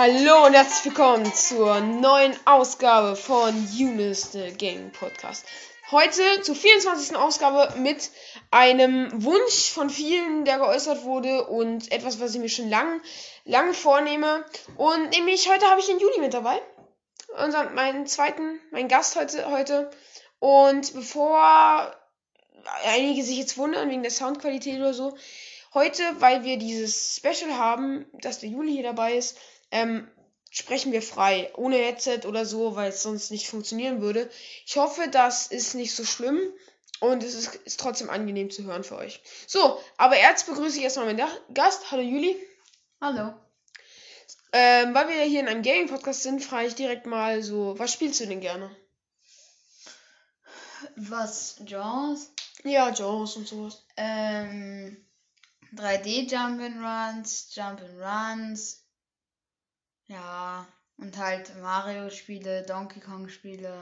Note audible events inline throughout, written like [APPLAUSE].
Hallo und herzlich willkommen zur neuen Ausgabe von Eunice the Gaming Podcast. Heute zur 24. Ausgabe mit einem Wunsch von vielen, der geäußert wurde und etwas, was ich mir schon lang, lange vornehme. Und nämlich heute habe ich den Juli mit dabei. Unseren, meinen zweiten, meinen Gast heute, heute. Und bevor einige sich jetzt wundern wegen der Soundqualität oder so, heute, weil wir dieses Special haben, dass der Juli hier dabei ist, ähm, sprechen wir frei, ohne Headset oder so, weil es sonst nicht funktionieren würde. Ich hoffe, das ist nicht so schlimm und es ist, ist trotzdem angenehm zu hören für euch. So, aber jetzt begrüße ich erstmal meinen Gast. Hallo Juli. Hallo. Ähm, weil wir ja hier in einem Gaming-Podcast sind, frage ich direkt mal so, was spielst du denn gerne? Was? Genres? Ja, Genres und sowas. Ähm, 3D Jump'n'Runs, Jump'n'Runs. Ja, und halt Mario-Spiele, Donkey Kong-Spiele.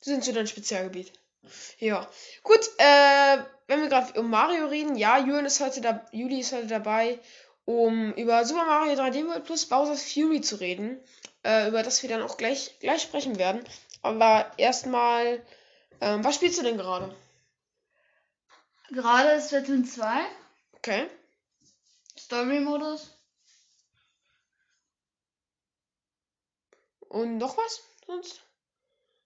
Sind so dein Spezialgebiet. Ja. Gut, äh, wenn wir gerade um Mario reden, ja, Julian ist heute da, Juli ist heute dabei, um über Super Mario 3D World plus Bowser's Fury zu reden, äh, über das wir dann auch gleich, gleich sprechen werden. Aber erstmal, ähm, was spielst du denn gerade? Gerade ist Splatoon 2. Okay. Story-Modus. Und noch was sonst?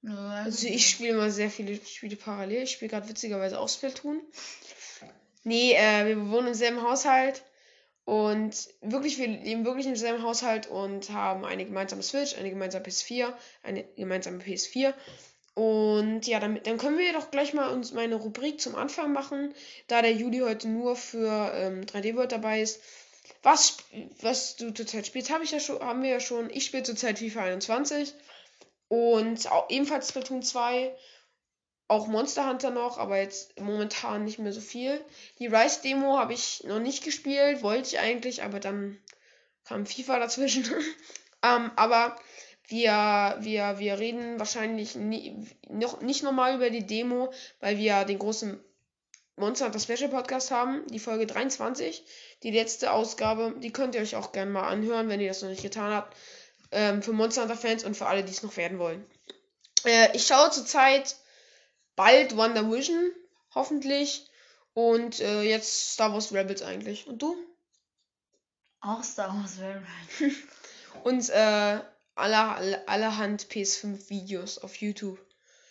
Nö, Also ich spiele immer sehr viele Spiele parallel. Ich spiele gerade witzigerweise auch Splatoon. Nee, äh, wir wohnen im selben Haushalt. Und wirklich, wir leben wirklich im selben Haushalt und haben eine gemeinsame Switch, eine gemeinsame PS4, eine gemeinsame PS4. Und ja, dann, dann können wir doch gleich mal uns meine Rubrik zum Anfang machen, da der Juli heute nur für ähm, 3D World dabei ist. Was, was du zurzeit spielst, habe ich ja schon, haben wir ja schon. Ich spiele zurzeit FIFA 21 und auch ebenfalls Splatoon 2, auch Monster Hunter noch, aber jetzt momentan nicht mehr so viel. Die Rise Demo habe ich noch nicht gespielt, wollte ich eigentlich, aber dann kam FIFA dazwischen. [LAUGHS] ähm, aber wir, wir, wir reden wahrscheinlich nie, noch nicht nochmal über die Demo, weil wir den großen Monster Hunter Special Podcast haben, die Folge 23, die letzte Ausgabe. Die könnt ihr euch auch gerne mal anhören, wenn ihr das noch nicht getan habt. Ähm, für Monster Hunter Fans und für alle, die es noch werden wollen. Äh, ich schaue zurzeit bald Wonder Vision, hoffentlich. Und äh, jetzt Star Wars Rebels eigentlich. Und du? Auch Star Wars Rebels. [LAUGHS] Und äh, aller, aller, allerhand PS5 Videos auf YouTube.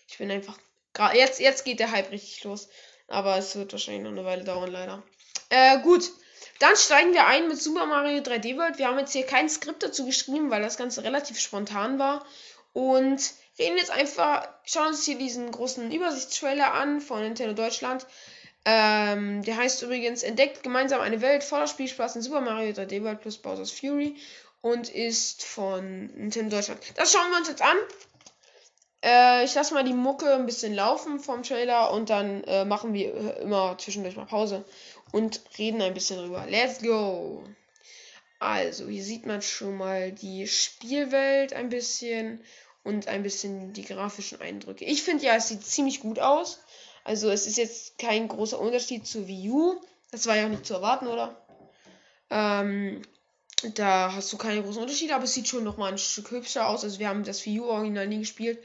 Ich bin einfach. Gerade jetzt, jetzt geht der Hype richtig los. Aber es wird wahrscheinlich noch eine Weile dauern, leider. Äh, gut. Dann steigen wir ein mit Super Mario 3D World. Wir haben jetzt hier kein Skript dazu geschrieben, weil das Ganze relativ spontan war. Und reden jetzt einfach, schauen uns hier diesen großen Übersichtstrailer an von Nintendo Deutschland. Ähm, der heißt übrigens Entdeckt gemeinsam eine Welt voller Spielspaß in Super Mario 3D World plus Bowser's Fury und ist von Nintendo Deutschland. Das schauen wir uns jetzt an. Äh, ich lasse mal die Mucke ein bisschen laufen vom Trailer und dann äh, machen wir immer zwischendurch mal Pause und reden ein bisschen drüber. Let's go! Also, hier sieht man schon mal die Spielwelt ein bisschen und ein bisschen die grafischen Eindrücke. Ich finde ja, es sieht ziemlich gut aus. Also, es ist jetzt kein großer Unterschied zu Wii U. Das war ja auch nicht zu erwarten, oder? Ähm, da hast du keine großen Unterschiede, aber es sieht schon nochmal ein Stück hübscher aus. Also, wir haben das Wii U-Original nie gespielt,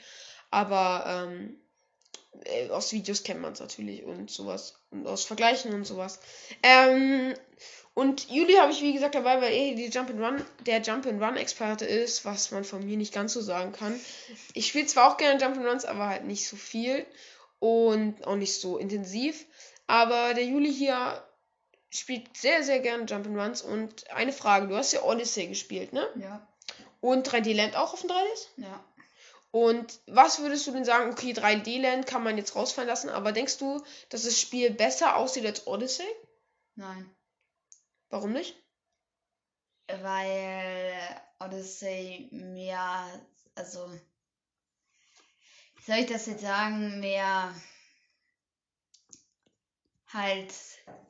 aber ähm, äh, aus Videos kennt man es natürlich und sowas. Und aus Vergleichen und sowas. Ähm, und Juli habe ich wie gesagt dabei, weil er die Jump and Run, der Jump and Run Experte ist, was man von mir nicht ganz so sagen kann. Ich spiele zwar auch gerne Jump and Runs, aber halt nicht so viel und auch nicht so intensiv. Aber der Juli hier spielt sehr, sehr gerne Jump and Runs. Und eine Frage, du hast ja Odyssey gespielt, ne? Ja. Und 3D Land auch auf dem 3DS? Ja. Und was würdest du denn sagen, okay, 3D Land kann man jetzt rausfallen lassen, aber denkst du, dass das Spiel besser aussieht als Odyssey? Nein. Warum nicht? Weil Odyssey mehr, also, wie soll ich das jetzt sagen, mehr halt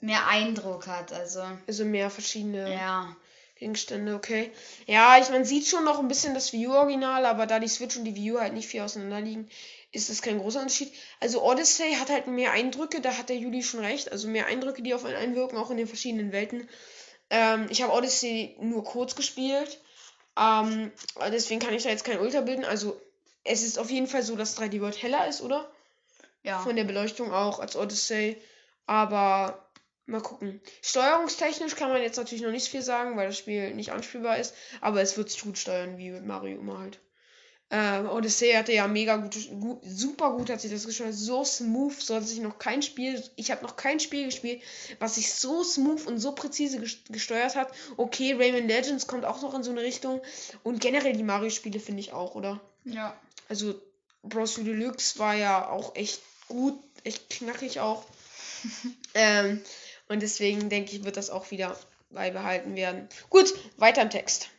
mehr Eindruck hat. Also, Also mehr verschiedene ja. Gegenstände, okay. Ja, ich man sieht schon noch ein bisschen das Wii U-Original, aber da die Switch und die Wii U halt nicht viel auseinander liegen, ist das kein großer Unterschied. Also Odyssey hat halt mehr Eindrücke, da hat der Juli schon recht. Also mehr Eindrücke, die auf einen einwirken, auch in den verschiedenen Welten. Ähm, ich habe Odyssey nur kurz gespielt. Ähm, deswegen kann ich da jetzt kein Ultra bilden. Also es ist auf jeden Fall so, dass 3D World heller ist, oder? Ja. Von der Beleuchtung auch als Odyssey. Aber mal gucken. Steuerungstechnisch kann man jetzt natürlich noch nicht viel sagen, weil das Spiel nicht anspielbar ist. Aber es wird sich gut steuern, wie mit Mario immer halt. Ähm, Odyssey hatte ja mega gut, gut, super gut hat sich das gesteuert, so smooth, so hat sich noch kein Spiel, ich habe noch kein Spiel gespielt, was sich so smooth und so präzise gesteuert hat. Okay, Rayman Legends kommt auch noch in so eine Richtung und generell die Mario-Spiele finde ich auch, oder? Ja. Also Bros. Deluxe war ja auch echt gut, echt knackig auch. [LAUGHS] ähm, und deswegen denke ich, wird das auch wieder beibehalten werden. Gut, weiter im Text.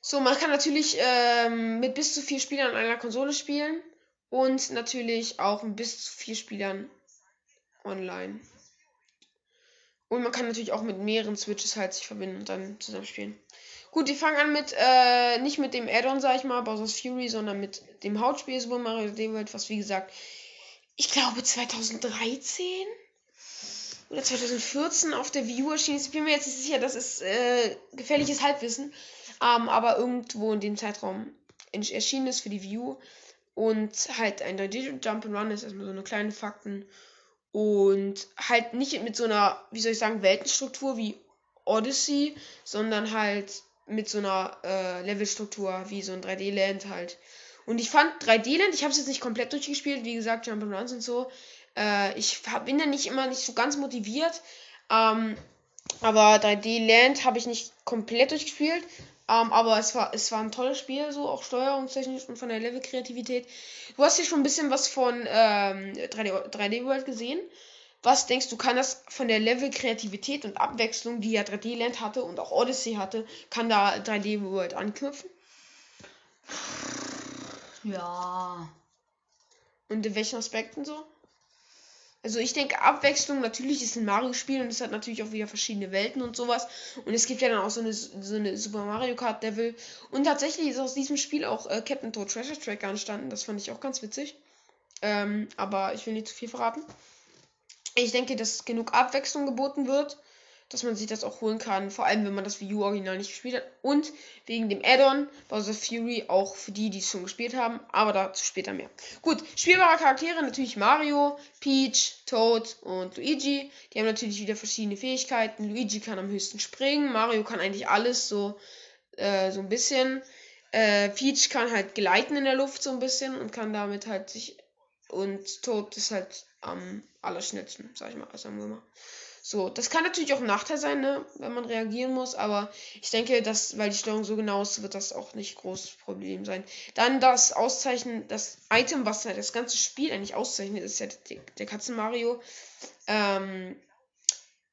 So, man kann natürlich ähm, mit bis zu vier Spielern an einer Konsole spielen und natürlich auch mit bis zu vier Spielern online. Und man kann natürlich auch mit mehreren Switches halt sich verbinden und dann zusammen spielen. Gut, die fangen an mit, äh, nicht mit dem Add-on, sag ich mal, Bowser's Fury, sondern mit dem Hauptspiel Super Mario World, was wie gesagt, ich glaube 2013 oder 2014 auf der Wii U erschienen ist. Ich bin mir jetzt nicht sicher, das ist äh, gefährliches Halbwissen. Ähm, aber irgendwo in dem Zeitraum erschienen ist für die U. Und halt ein 3D Jump'n'Run ist erstmal so eine kleine Fakten. Und halt nicht mit so einer, wie soll ich sagen, Weltenstruktur wie Odyssey, sondern halt mit so einer äh, Levelstruktur wie so ein 3D-Land halt. Und ich fand 3D-Land, ich habe es jetzt nicht komplett durchgespielt, wie gesagt, Jump'n'Runs und so. Äh, ich hab, bin da nicht immer nicht so ganz motiviert. Ähm, aber 3D-Land habe ich nicht komplett durchgespielt. Ähm, aber es war, es war ein tolles Spiel, so auch steuerungstechnisch und von der Level-Kreativität. Du hast hier schon ein bisschen was von ähm, 3D, 3D World gesehen. Was denkst du, kann das von der Level-Kreativität und Abwechslung, die ja 3D Land hatte und auch Odyssey hatte, kann da 3D World anknüpfen? Ja. Und in welchen Aspekten so? Also ich denke, Abwechslung, natürlich ist ein Mario-Spiel und es hat natürlich auch wieder verschiedene Welten und sowas. Und es gibt ja dann auch so eine, so eine Super Mario Kart Level. Und tatsächlich ist aus diesem Spiel auch äh, Captain Toad Treasure Tracker entstanden. Das fand ich auch ganz witzig. Ähm, aber ich will nicht zu viel verraten. Ich denke, dass genug Abwechslung geboten wird dass man sich das auch holen kann. Vor allem, wenn man das Wii U Original nicht gespielt hat. Und wegen dem Add-on Bowser Fury auch für die, die es schon gespielt haben. Aber dazu später mehr. Gut, spielbare Charaktere natürlich Mario, Peach, Toad und Luigi. Die haben natürlich wieder verschiedene Fähigkeiten. Luigi kann am höchsten springen. Mario kann eigentlich alles so, äh, so ein bisschen. Äh, Peach kann halt gleiten in der Luft so ein bisschen und kann damit halt sich. Und Toad ist halt am allerschnellsten, sag ich mal, also am Würmer. So, das kann natürlich auch ein Nachteil sein, ne, wenn man reagieren muss, aber ich denke, dass, weil die Steuerung so genau ist, wird das auch nicht großes Problem sein. Dann das Auszeichnen, das Item, was das ganze Spiel eigentlich auszeichnet, ist ja der, der Katzen Mario. Ähm,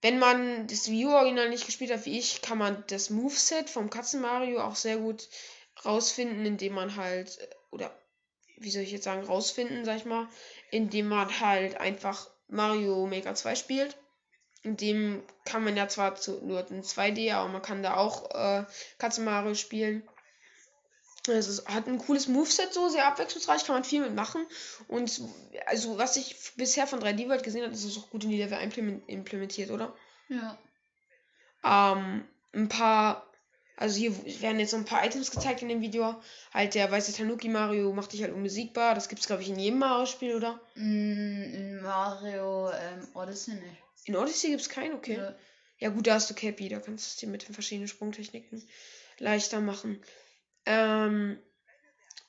wenn man das Wii U-Original nicht gespielt hat wie ich, kann man das Moveset vom Katzen Mario auch sehr gut rausfinden, indem man halt, oder wie soll ich jetzt sagen, rausfinden, sag ich mal, indem man halt einfach Mario Maker 2 spielt in dem kann man ja zwar zu, nur in 2D, aber man kann da auch äh, Katze Mario spielen. Es hat ein cooles Moveset, so sehr abwechslungsreich, kann man viel mitmachen. Und also, was ich bisher von 3D World gesehen habe, ist es auch gut in die Level implementiert, oder? Ja. Ähm, ein paar, also hier werden jetzt so ein paar Items gezeigt in dem Video. Halt der weiße Tanuki Mario macht dich halt unbesiegbar. Das gibt es, glaube ich, in jedem Mario-Spiel, oder? Mm, in Mario ähm, Odyssey nicht. In Odyssey gibt es keinen, okay. Ja. ja. gut, da hast du Cappy, da kannst du es dir mit den verschiedenen Sprungtechniken leichter machen. Ähm,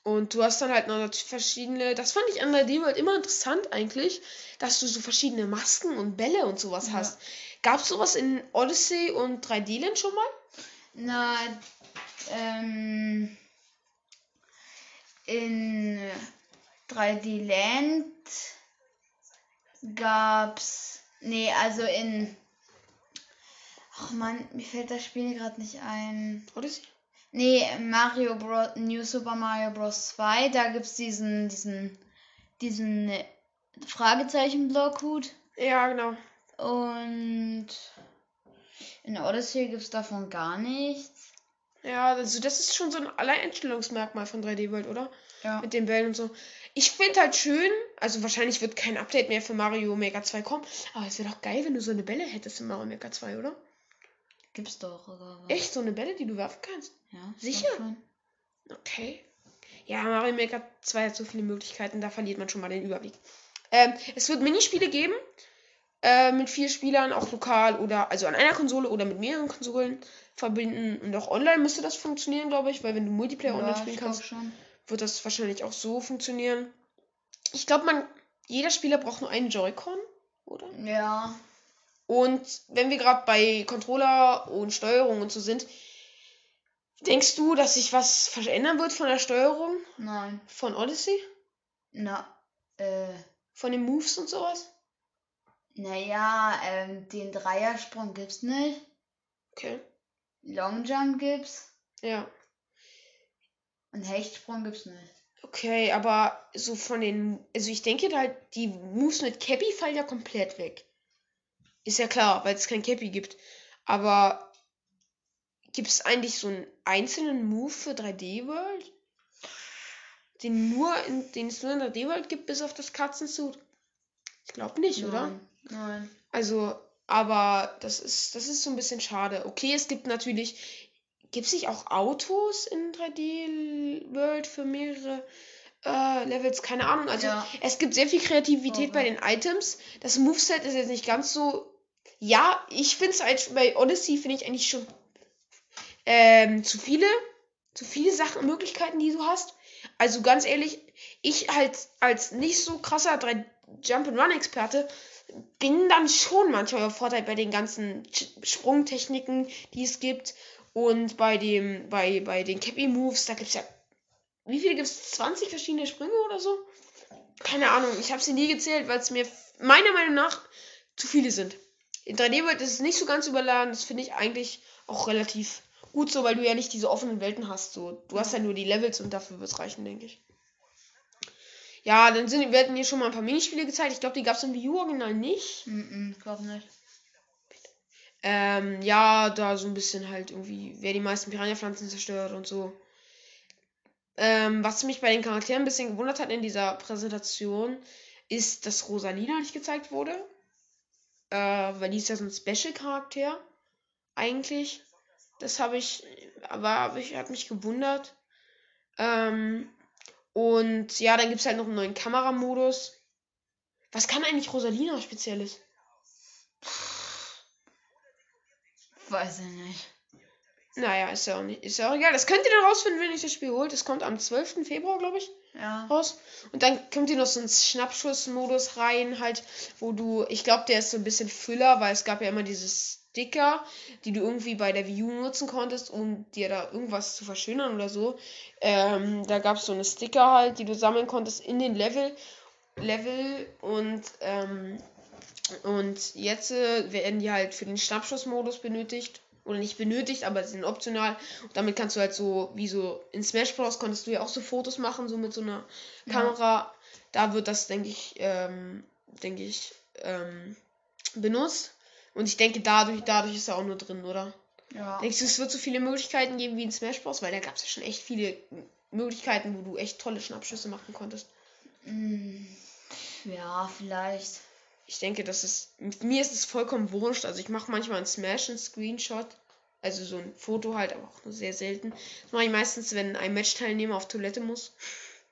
und du hast dann halt noch verschiedene, das fand ich an der Demo halt immer interessant eigentlich, dass du so verschiedene Masken und Bälle und sowas ja. hast. Gab es sowas in Odyssey und 3D-Land schon mal? Na, ähm, in 3D-Land gab's Nee, also in. Ach man, mir fällt das Spiel gerade nicht ein. Odyssey? Nee, Mario Bros. New Super Mario Bros. 2, da gibt's diesen, diesen, diesen Fragezeichen-Blockhut. Ja, genau. Und in Odyssey gibt's davon gar nichts. Ja, also das ist schon so ein Alleinstellungsmerkmal von 3D World, oder? Ja. Mit den Bällen und so. Ich finde halt schön, also wahrscheinlich wird kein Update mehr für Mario Maker 2 kommen, aber es wäre doch geil, wenn du so eine Bälle hättest in Mario Maker 2, oder? Gibt's doch, oder was? Echt so eine Bälle, die du werfen kannst? Ja, Sicher? Okay. Ja, Mario Maker 2 hat so viele Möglichkeiten, da verliert man schon mal den Überblick. Ähm, es wird Minispiele geben. Äh, mit vier Spielern, auch lokal oder also an einer Konsole oder mit mehreren Konsolen verbinden. Und auch online müsste das funktionieren, glaube ich, weil wenn du Multiplayer online Ja, spielen ich glaub kannst, wird das wahrscheinlich auch so funktionieren. Ich glaube, man, jeder Spieler braucht nur einen Joy-Con, oder? Ja. Und wenn wir gerade bei Controller und Steuerung und so sind, denkst du, dass sich was verändern wird von der Steuerung Nein. von Odyssey? Na, äh, Von den Moves und sowas? Naja, ähm, den Dreiersprung gibt's nicht. Okay. Long Jump gibt's. Ja. Und Hechtsprung gibt's nicht. Okay, aber so von den. Also ich denke halt, die Moves mit Cappy fallen ja komplett weg. Ist ja klar, weil es kein Cappy gibt. Aber gibt es eigentlich so einen einzelnen Move für 3D World? Den nur in, den es nur in 3D World gibt, bis auf das Katzensuit? Ich glaube nicht, oder? Nein. Nein. Also, aber das ist, das ist so ein bisschen schade. Okay, es gibt natürlich. Gibt es nicht auch Autos in 3D World für mehrere äh, Levels? Keine Ahnung. Also, Ja. es gibt sehr viel Kreativität Oh, bei den Items. Das Moveset ist jetzt nicht ganz so. Ja, ich finde es bei Odyssey finde ich eigentlich schon ähm, zu viele, zu viele Sachen, Möglichkeiten, die du hast. Also ganz ehrlich, ich halt als nicht so krasser 3 Jump-and-Run-Experte bin dann schon manchmal überfordert bei den ganzen Ch- Sprungtechniken, die es gibt. Und bei dem, bei, bei den Cappy Moves, da gibt es ja. Wie viele gibt es? 20 verschiedene Sprünge oder so? Keine Ahnung, ich habe sie nie gezählt, weil es mir meiner Meinung nach zu viele sind. In 3D World ist es nicht so ganz überladen, das finde ich eigentlich auch relativ gut so, weil du ja nicht diese offenen Welten hast. So. Du hast ja nur die Levels und dafür wird es reichen, denke ich. Ja, dann sind, werden hier schon mal ein paar Minispiele gezeigt. Ich glaube, die gab es im Wii U Original nicht. Mhm, glaub nicht. Ähm, ja, da so ein bisschen halt irgendwie, wer die meisten Piranha-Pflanzen zerstört und so. Ähm, was mich bei den Charakteren ein bisschen gewundert hat in dieser Präsentation, ist, dass Rosalina nicht gezeigt wurde. Äh, weil die ist ja so ein Special-Charakter. Eigentlich. Das habe ich, aber hab ich, hat mich gewundert. Ähm, und ja, dann gibt es halt noch einen neuen Kameramodus. Was kann eigentlich Rosalina Spezielles? Weiß ich nicht. Naja, ist ja auch nicht, ist ja auch egal. Das könnt ihr dann rausfinden, wenn ihr das Spiel holt. Das kommt am 12. Februar, glaube ich, Ja. raus. Und dann kommt ihr noch so einen Schnappschussmodus rein, halt, wo du, ich glaube, der ist so ein bisschen Füller, weil es gab ja immer diese Sticker, die du irgendwie bei der Wii U nutzen konntest, um dir da irgendwas zu verschönern oder so. Ähm, da gab es so eine Sticker halt, die du sammeln konntest in den Level. Level und ähm, und jetzt äh, werden die halt für den Schnappschussmodus benötigt. Oder nicht benötigt, aber sie sind optional. Und damit kannst du halt so, wie so in Smash Bros. konntest du ja auch so Fotos machen, so mit so einer Ja. Kamera. Da wird das, denke ich, ähm, denke ich, ähm, benutzt. Und ich denke, dadurch, dadurch ist er auch nur drin, oder? Ja. Denkst du, es wird so viele Möglichkeiten geben wie in Smash Bros? Weil da gab es ja schon echt viele Möglichkeiten, wo du echt tolle Schnappschüsse machen konntest. Mm, Ja, vielleicht. Ich denke, das ist. Mir ist es vollkommen wurscht. Also ich mache manchmal einen Smash, einen Screenshot. Also so ein Foto halt, aber auch nur sehr selten. Das mache ich meistens, wenn ein Match-Teilnehmer auf Toilette muss.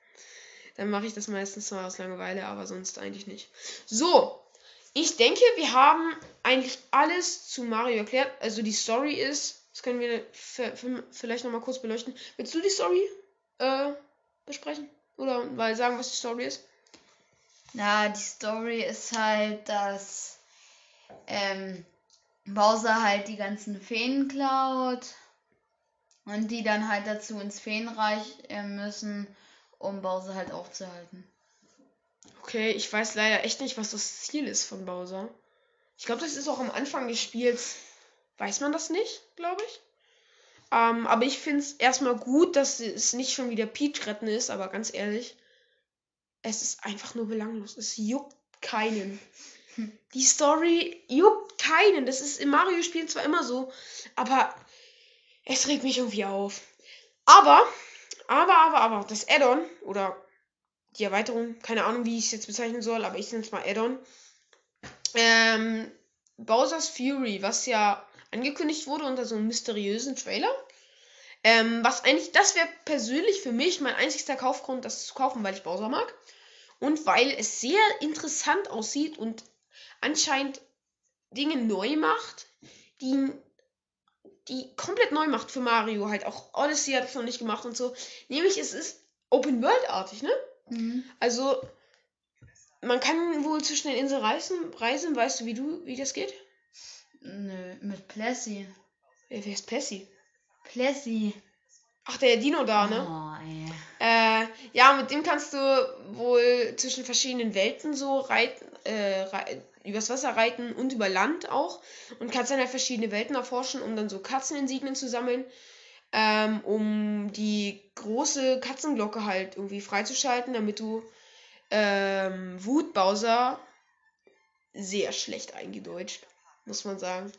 [LAUGHS] Dann mache ich das meistens mal aus Langeweile, aber sonst eigentlich nicht. So, ich denke, wir haben eigentlich alles zu Mario erklärt. Also die Story ist, das können wir vielleicht nochmal kurz beleuchten. Willst du die Story äh, besprechen? Oder mal sagen, was die Story ist? Na, die Story ist halt, dass ähm, Bowser halt die ganzen Feen klaut und die dann halt dazu ins Feenreich äh, müssen, um Bowser halt aufzuhalten. Okay, ich weiß leider echt nicht, was das Ziel ist von Bowser. Ich glaube, das ist auch am Anfang des Spiels. Weiß man das nicht, glaube ich. Ähm, aber ich finde es erstmal gut, dass es nicht schon wieder Peach retten ist, aber ganz ehrlich, es ist einfach nur belanglos. Es juckt keinen. Die Story juckt keinen. Das ist im Mario-Spielen zwar immer so, aber es regt mich irgendwie auf. Aber, aber, aber, aber, das Add-on oder die Erweiterung, keine Ahnung, wie ich es jetzt bezeichnen soll, aber ich nenne es mal Add-on. Ähm, Bowser's Fury, was ja angekündigt wurde unter so einem mysteriösen Trailer. Ähm, was eigentlich, das wäre persönlich für mich mein einzigster Kaufgrund, das zu kaufen, weil ich Bowser mag. Und weil es sehr interessant aussieht und anscheinend Dinge neu macht, die, die komplett neu macht für Mario. Halt auch Odyssey hat es noch nicht gemacht und so. Nämlich es ist Open World-artig, ne? Mhm. Also, man kann wohl zwischen den Inseln reisen, reisen. Weißt du, wie du, wie das geht? Nö, mit Plessy. Wer wer ist Plessy? Plessy. Ach, der Dino da, ne? Oh, ey. Äh, ja, mit dem kannst du wohl zwischen verschiedenen Welten so reiten, äh, rei übers Wasser reiten und über Land auch. Und kannst dann halt verschiedene Welten erforschen, um dann so Katzeninsignien zu sammeln. Ähm, um die große Katzenglocke halt irgendwie freizuschalten, damit du ähm, Wut Bowser sehr schlecht eingedeutscht, muss man sagen.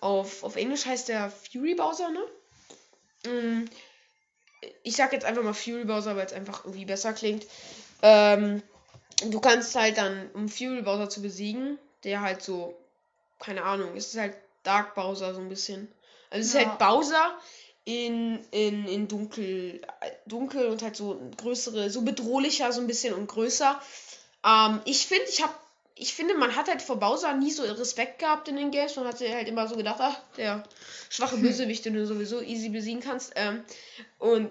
Auf, auf Englisch heißt der Fury Bowser, ne? Mm, ich sag jetzt einfach mal Fury Bowser, weil es einfach irgendwie besser klingt. Ähm, du kannst halt dann, um Fury Bowser zu besiegen, der halt so, keine Ahnung, es ist halt Dark Bowser so ein bisschen. Also es ist Ja. halt Bowser in, in, in dunkel, dunkel und halt so größere, so bedrohlicher so ein bisschen und größer. Ähm, ich finde, ich habe ich finde, man hat halt vor Bowser nie so Respekt gehabt in den Games. Man hat halt immer so gedacht, ach, der schwache [LAUGHS] Bösewicht, den du sowieso easy besiegen kannst. Ähm, und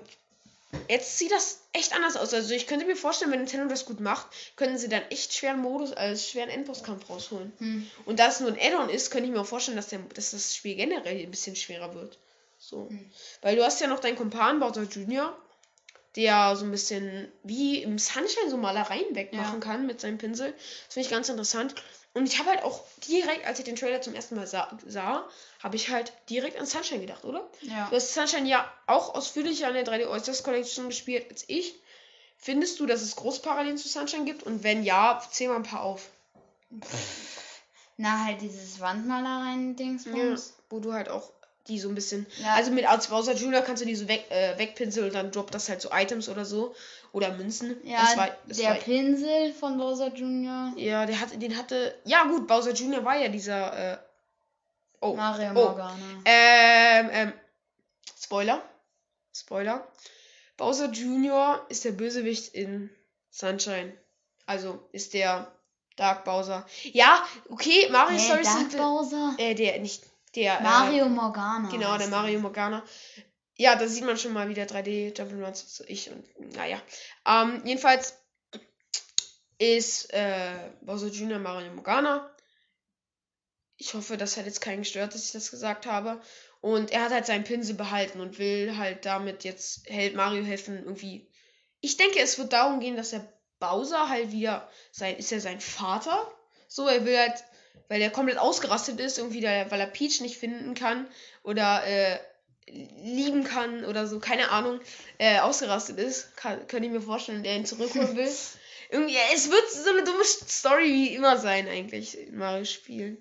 jetzt sieht das echt anders aus. Also ich könnte mir vorstellen, wenn Nintendo das gut macht, könnten sie dann echt schweren Modus, als schweren Endbosskampf rausholen. Hm. Und da es nur ein Add-on ist, könnte ich mir auch vorstellen, dass, der, dass das Spiel generell ein bisschen schwerer wird. So. Hm. Weil du hast ja noch deinen Kumpan Bowser Jr., der so ein bisschen wie im Sunshine so Malereien wegmachen Ja. kann mit seinem Pinsel. Das finde ich ganz interessant. Und ich habe halt auch direkt, als ich den Trailer zum ersten Mal sah, sah habe ich halt direkt an Sunshine gedacht, oder? Ja. Du hast Sunshine ja auch ausführlicher an der 3D Oysters Collection gespielt als ich. Findest du, dass es Großparallelen zu Sunshine gibt? Und wenn ja, zähl mal ein paar auf. Na, halt dieses Wandmalereien-Dingsbums. Wo du halt auch die so ein bisschen. Ja. Also mit als Bowser Jr. kannst du die so weg, äh, wegpinseln und dann droppt das halt so Items oder so. Oder Münzen. Ja, das war, das der war, Pinsel von Bowser Jr. ja, der hatte, den hatte. Ja gut, Bowser Jr. war ja dieser. Äh, oh. Mario oh. Morgana. Ähm, ähm, Spoiler. Spoiler. Bowser Jr. ist der Bösewicht in Sunshine. Also ist der Dark Bowser. Ja, okay, Mario Hey, Stories Dark sind. Bowser? Äh, der, nicht. Der. Mario Äh, Morgana. genau, der Mario Morgana. Ja, da sieht man schon mal wieder 3D Jump'n'Runs, so ich und naja. Ähm, jedenfalls ist äh, Bowser Jr. Mario Morgana. Ich hoffe, das hat jetzt keinen gestört, dass ich das gesagt habe. Und er hat halt seinen Pinsel behalten und will halt damit jetzt hält Mario helfen irgendwie. Ich denke, es wird darum gehen, dass der Bowser halt wieder sein ist er sein Vater. So, er will halt, weil er komplett ausgerastet ist, irgendwie, da, weil er Peach nicht finden kann oder äh, lieben kann oder so, keine Ahnung, äh, ausgerastet ist, kann, könnte ich mir vorstellen, der ihn zurückholen will. [LAUGHS] Irgendwie, es wird so eine dumme Story wie immer sein, eigentlich, in Mario-Spielen.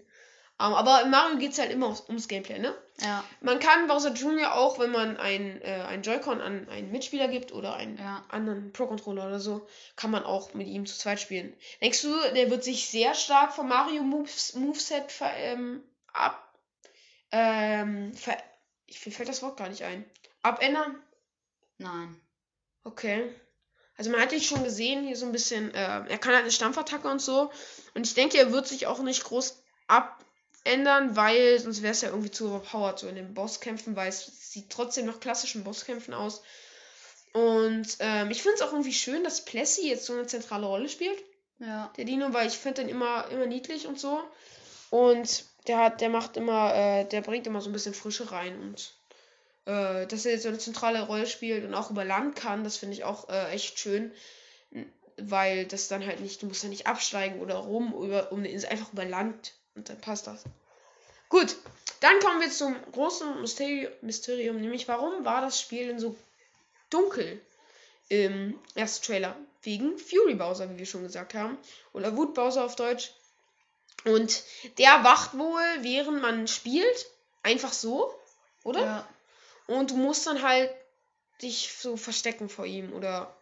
Ähm, aber in Mario geht es halt immer ums, Gameplay, ne? Ja, Man kann Bowser Jr. auch, wenn man ein, äh, ein Joy-Con an einen Mitspieler gibt oder einen ja. anderen Pro-Controller oder so, kann man auch mit ihm zu zweit spielen. Denkst du, der wird sich sehr stark vom Mario Moves, Moveset ver, ähm, ab. Ähm, ver, ich, mir fällt das Wort gar nicht ein. Abändern? Nein. Okay. Also man hat ihn schon gesehen, hier so ein bisschen, äh, er kann halt eine Stampfattacke und so. Und ich denke, er wird sich auch nicht groß abändern, weil sonst wäre es ja irgendwie zu overpowered, so in den Bosskämpfen, weil es sieht trotzdem nach klassischen Bosskämpfen aus. Und ähm, ich finde es auch irgendwie schön, dass Plessy jetzt so eine zentrale Rolle spielt, Ja. der Dino, weil ich finde den immer, immer niedlich und so. Und der hat, der macht immer, äh, der bringt immer so ein bisschen Frische rein und äh, dass er jetzt so eine zentrale Rolle spielt und auch über Land kann, das finde ich auch äh, echt schön. Weil das dann halt nicht, du musst ja nicht absteigen oder rum über, um eine Insel, einfach über Land und dann passt das. Gut, dann kommen wir zum großen Mysteri Mysterium, nämlich warum war das Spiel denn so dunkel im ersten Trailer? Wegen Fury Bowser, wie wir schon gesagt haben. Oder Wut Bowser auf Deutsch. Und der wacht wohl, während man spielt, einfach so, oder? Ja. Und du musst dann halt dich so verstecken vor ihm oder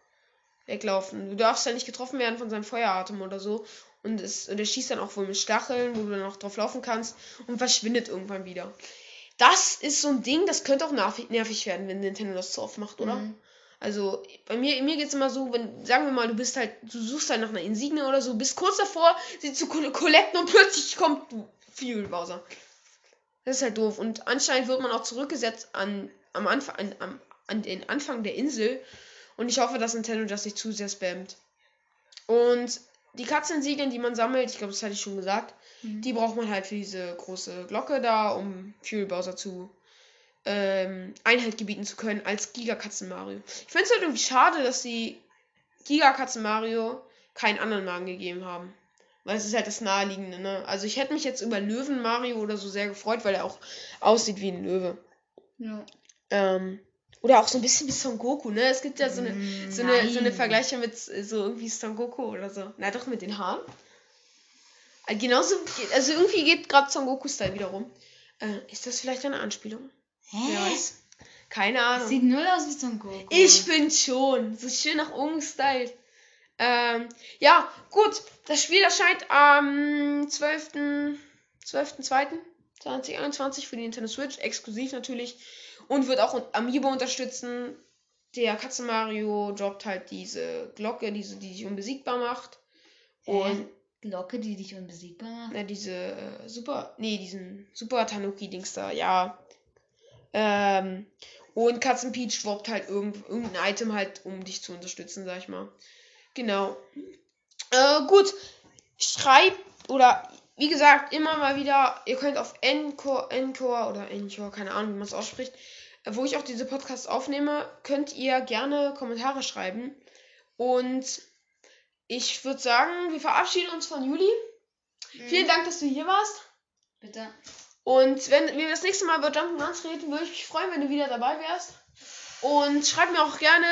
weglaufen. Du darfst ja nicht getroffen werden von seinem Feueratem oder so. Und, es, und er schießt dann auch wohl mit Stacheln, wo du dann auch drauf laufen kannst und verschwindet irgendwann wieder. Das ist so ein Ding, das könnte auch nervig werden, wenn Nintendo das zu oft macht, oder? Mhm. Also bei mir, mir geht es immer so, wenn, sagen wir mal, du bist halt, du suchst halt nach einer Insigne oder so, bist kurz davor, sie zu collecten und plötzlich kommt Fuel Bowser. Das ist halt doof. Und anscheinend wird man auch zurückgesetzt an, am Anfang, an, an, an den Anfang der Insel. Und ich hoffe, dass Nintendo das nicht zu sehr spammt. Und die Katzeninsignien, die man sammelt, ich glaube, das hatte ich schon gesagt, mhm. die braucht man halt für diese große Glocke da, um Fuel Bowser zu ähm, Einheit gebieten zu können als Gigakatzen Mario. Ich finde es halt irgendwie schade, dass sie Gigakatzen Mario keinen anderen Namen gegeben haben. Weil es ist halt das Naheliegende, ne? Also ich hätte mich jetzt über Löwen Mario oder so sehr gefreut, weil er auch aussieht wie ein Löwe. Ja. Ähm, oder auch so ein bisschen wie Son Goku, ne? Es gibt ja so eine, so eine, so eine Vergleiche mit so irgendwie Son Goku oder so. Na doch, mit den Haaren. Äh, genauso, also irgendwie geht gerade Son Goku-Style wieder rum. Äh, ist das vielleicht eine Anspielung? Hä? Wer weiß. Keine Ahnung. Sieht null aus wie Son Goku. Ich finde schon. So schön nach oben gestylt. Ähm, ja, gut. Das Spiel erscheint am 12. 12.02.2021 für die Nintendo Switch. Exklusiv natürlich. Und wird auch Amiibo unterstützen. Der Katze Mario droppt halt diese Glocke, diese, die dich unbesiegbar macht. Und. Äh, Glocke, die dich unbesiegbar macht? Ja, diese äh, Super. Nee, diesen Super Tanuki-Dings da. Ja. Ähm, und Katzenpeach droppt halt irgend, irgendein Item halt, um dich zu unterstützen, sag ich mal. Genau. Äh, gut. Schreibt oder wie gesagt, immer mal wieder, ihr könnt auf Encore, Encore oder Encore, keine Ahnung, wie man es ausspricht, wo ich auch diese Podcasts aufnehme, könnt ihr gerne Kommentare schreiben. Und ich würde sagen, wir verabschieden uns von Juli. Mhm. Vielen Dank, dass du hier warst. Bitte. Und wenn wir das nächste Mal über Jump'n'Runs reden, würde ich mich freuen, wenn du wieder dabei wärst. Und schreib mir auch gerne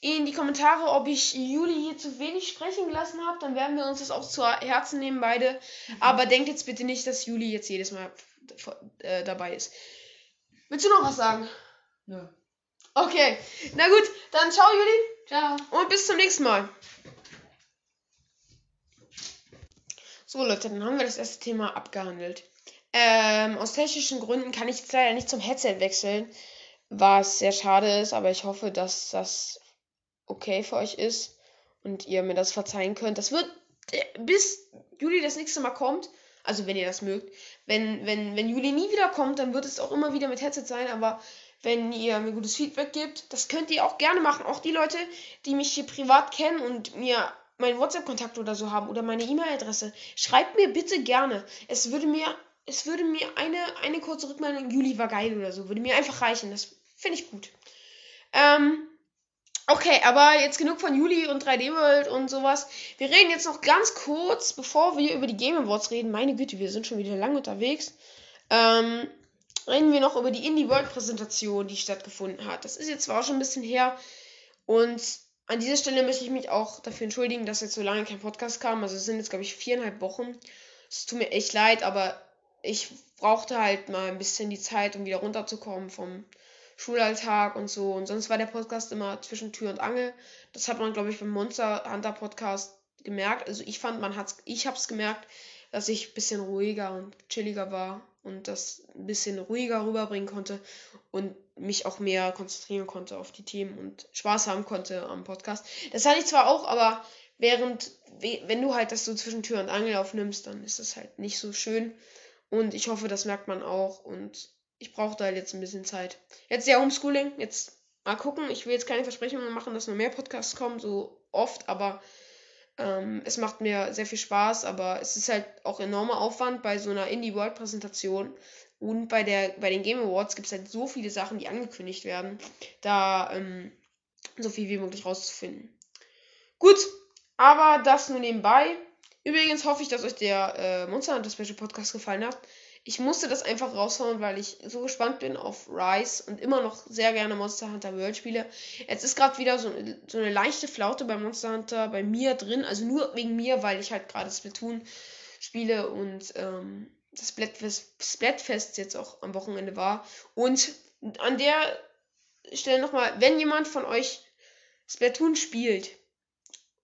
in die Kommentare, ob ich Juli hier zu wenig sprechen gelassen habe. Dann werden wir uns das auch zu Herzen nehmen, beide. Mhm. Aber denkt jetzt bitte nicht, dass Juli jetzt jedes Mal äh, dabei ist. Willst du noch was sagen? Nö. Okay. Na gut, dann ciao, Juli. Ciao. Und bis zum nächsten Mal. So, Leute, dann haben wir das erste Thema abgehandelt. Ähm, aus technischen Gründen kann ich jetzt leider nicht zum Headset wechseln, was sehr schade ist, aber ich hoffe, dass das okay für euch ist und ihr mir das verzeihen könnt. Das wird äh, bis Juli das nächste Mal kommt, also wenn ihr das mögt. Wenn, wenn, wenn Juli nie wieder kommt, dann wird es auch immer wieder mit Headset sein, aber wenn ihr mir gutes Feedback gebt, das könnt ihr auch gerne machen. Auch die Leute, die mich hier privat kennen und mir meinen WhatsApp-Kontakt oder so haben oder meine E-Mail-Adresse, schreibt mir bitte gerne. Es würde mir es würde mir eine, eine kurze Rückmeldung, Juli war geil oder so, würde mir einfach reichen. Das finde ich gut. Ähm, okay, aber jetzt genug von Juli und 3D World und sowas. Wir reden jetzt noch ganz kurz, bevor wir über die Game Awards reden. Meine Güte, wir sind schon wieder lang unterwegs. Ähm, reden wir noch über die Indie World Präsentation, die stattgefunden hat. Das ist jetzt zwar auch schon ein bisschen her und an dieser Stelle möchte ich mich auch dafür entschuldigen, dass jetzt so lange kein Podcast kam. Also es sind jetzt, glaube ich, viereinhalb Wochen. Es tut mir echt leid, aber ich brauchte halt mal ein bisschen die Zeit, um wieder runterzukommen vom Schulalltag und so. Und sonst war der Podcast immer zwischen Tür und Angel. Das hat man, glaube ich, beim Monster Hunter Podcast gemerkt. Also ich fand, man hat's, ich hab's gemerkt, dass ich ein bisschen ruhiger und chilliger war und das ein bisschen ruhiger rüberbringen konnte und mich auch mehr konzentrieren konnte auf die Themen und Spaß haben konnte am Podcast. Das hatte ich zwar auch, aber während, wenn du halt das so zwischen Tür und Angel aufnimmst, dann ist das halt nicht so schön. Und ich hoffe, das merkt man auch. Und ich brauche da jetzt ein bisschen Zeit. Jetzt ja Homeschooling. Jetzt mal gucken. Ich will jetzt keine Versprechungen machen, dass noch mehr Podcasts kommen, so oft. Aber ähm, es macht mir sehr viel Spaß. Aber es ist halt auch enormer Aufwand bei so einer Indie-World-Präsentation. Und bei, der, bei den Game Awards gibt es halt so viele Sachen, die angekündigt werden. Da ähm, so viel wie möglich rauszufinden. Gut, aber das nur nebenbei. Übrigens hoffe ich, dass euch der äh, Monster Hunter Special Podcast gefallen hat. Ich musste das einfach raushauen, weil ich so gespannt bin auf Rise und immer noch sehr gerne Monster Hunter World spiele. Jetzt ist gerade wieder so, so eine leichte Flaute bei Monster Hunter bei mir drin. Also nur wegen mir, weil ich halt gerade Splatoon spiele und ähm, das Splatfest, Splatfest jetzt auch am Wochenende war. Und an der Stelle nochmal, wenn jemand von euch Splatoon spielt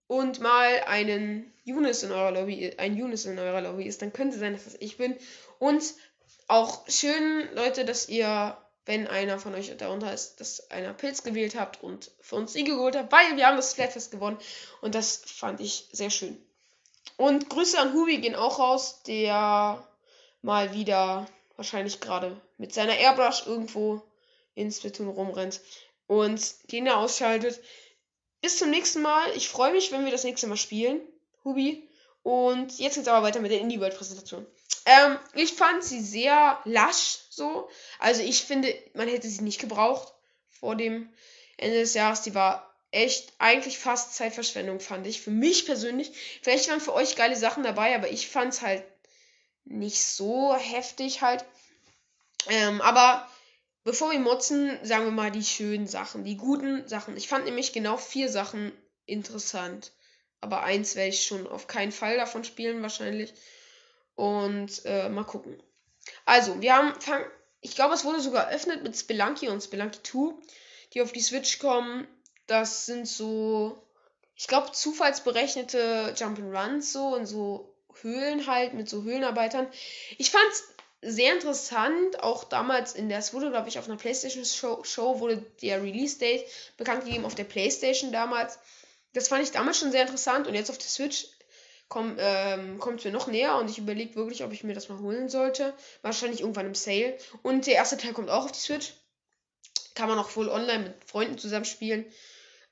und mal einen Younes in eurer Lobby, ein Younes in eurer Lobby ist, dann könnte sein, dass das ich bin. Und auch schön, Leute, dass ihr, wenn einer von euch darunter ist, dass einer Pilz gewählt habt und für uns Siege geholt habt, weil wir haben das Splatfest gewonnen. Und das fand ich sehr schön. Und Grüße an Hubi gehen auch raus, der mal wieder wahrscheinlich gerade mit seiner Airbrush irgendwo in Splatoon rumrennt und den er ausschaltet. Bis zum nächsten Mal. Ich freue mich, wenn wir das nächste Mal spielen. Hubi. Und jetzt geht's aber weiter mit der Indie World Präsentation. Ähm, ich fand sie sehr lasch so. Also ich finde, man hätte sie nicht gebraucht vor dem Ende des Jahres. Die war echt eigentlich fast Zeitverschwendung, fand ich. Für mich persönlich. Vielleicht waren für euch geile Sachen dabei, aber ich fand es halt nicht so heftig halt. Ähm, aber bevor wir motzen, sagen wir mal die schönen Sachen, die guten Sachen. Ich fand nämlich genau vier Sachen interessant. Aber eins werde ich schon auf keinen Fall davon spielen, wahrscheinlich. Und äh, mal gucken. Also, wir haben, fang, ich glaube, es wurde sogar eröffnet mit Spelunky und Spelunky 2, die auf die Switch kommen. Das sind so, ich glaube, zufallsberechnete Jump'n'Runs so und so Höhlen halt mit so Höhlenarbeitern. Ich fand's sehr interessant, auch damals in der, es wurde glaube ich auf einer Playstation Show, Show wurde der Release Date bekannt gegeben auf der Playstation damals. Das fand ich damals schon sehr interessant und jetzt auf der Switch komm, ähm, kommt es mir noch näher und ich überlege wirklich, ob ich mir das mal holen sollte. Wahrscheinlich irgendwann im Sale. Und der erste Teil kommt auch auf die Switch. Kann man auch wohl online mit Freunden zusammen spielen.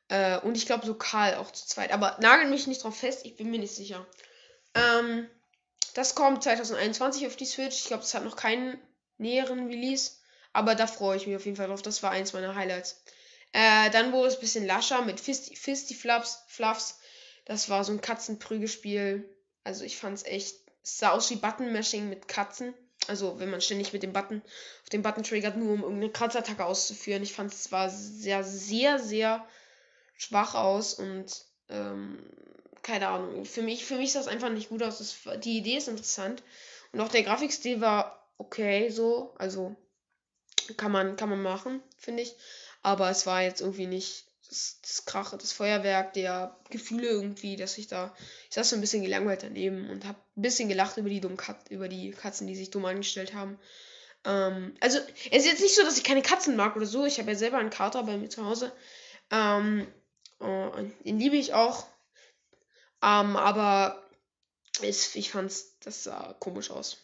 Äh, und ich glaube lokal auch zu zweit. Aber nagel mich nicht drauf fest, ich bin mir nicht sicher. Ähm, das kommt 2021 auf die Switch. Ich glaube, es hat noch keinen näheren Release. Aber da freue ich mich auf jeden Fall drauf. Das war eins meiner Highlights. Äh, dann wurde es ein bisschen lascher mit Fisty, Fisty Fluffs, Fluffs. Das war so ein Katzenprügelspiel. Also ich fand es echt. Es sah aus wie Button-Mashing mit Katzen. Also wenn man ständig mit dem Button auf den Button triggert, nur um irgendeine Kraftattacke auszuführen. Ich fand es war sehr, sehr, sehr schwach aus und ähm, keine Ahnung. Für mich, für mich sah es einfach nicht gut aus. Das, die Idee ist interessant. Und auch der Grafikstil war okay so. Also kann man, kann man machen, finde ich. Aber es war jetzt irgendwie nicht das, das Krache, das Feuerwerk, der Gefühle irgendwie, dass ich da. Ich saß so ein bisschen gelangweilt daneben und habe ein bisschen gelacht über die dummen Kat über die Katzen, die sich dumm angestellt haben. Ähm, also, es ist jetzt nicht so, dass ich keine Katzen mag oder so. Ich habe ja selber einen Kater bei mir zu Hause. Ähm, oh, den liebe ich auch. Ähm, aber es, ich fand's, das sah komisch aus.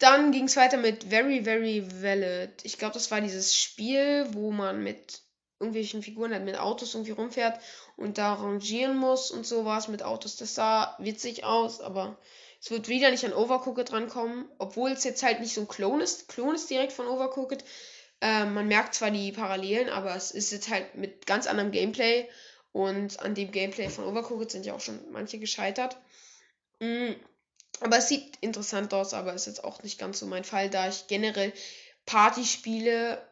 Dann ging es weiter mit Very, Very Valid. Ich glaube, das war dieses Spiel, wo man mit irgendwelchen Figuren halt mit Autos irgendwie rumfährt und da rangieren muss und sowas mit Autos. Das sah witzig aus, aber es wird wieder nicht an Overcooked drankommen, obwohl es jetzt halt nicht so ein Klon ist. Klon ist direkt von Overcooked. Äh, man merkt zwar die Parallelen, aber es ist jetzt halt mit ganz anderem Gameplay und an dem Gameplay von Overcooked sind ja auch schon manche gescheitert. Mhm. Aber es sieht interessant aus, aber ist jetzt auch nicht ganz so mein Fall, da ich generell Partyspiele.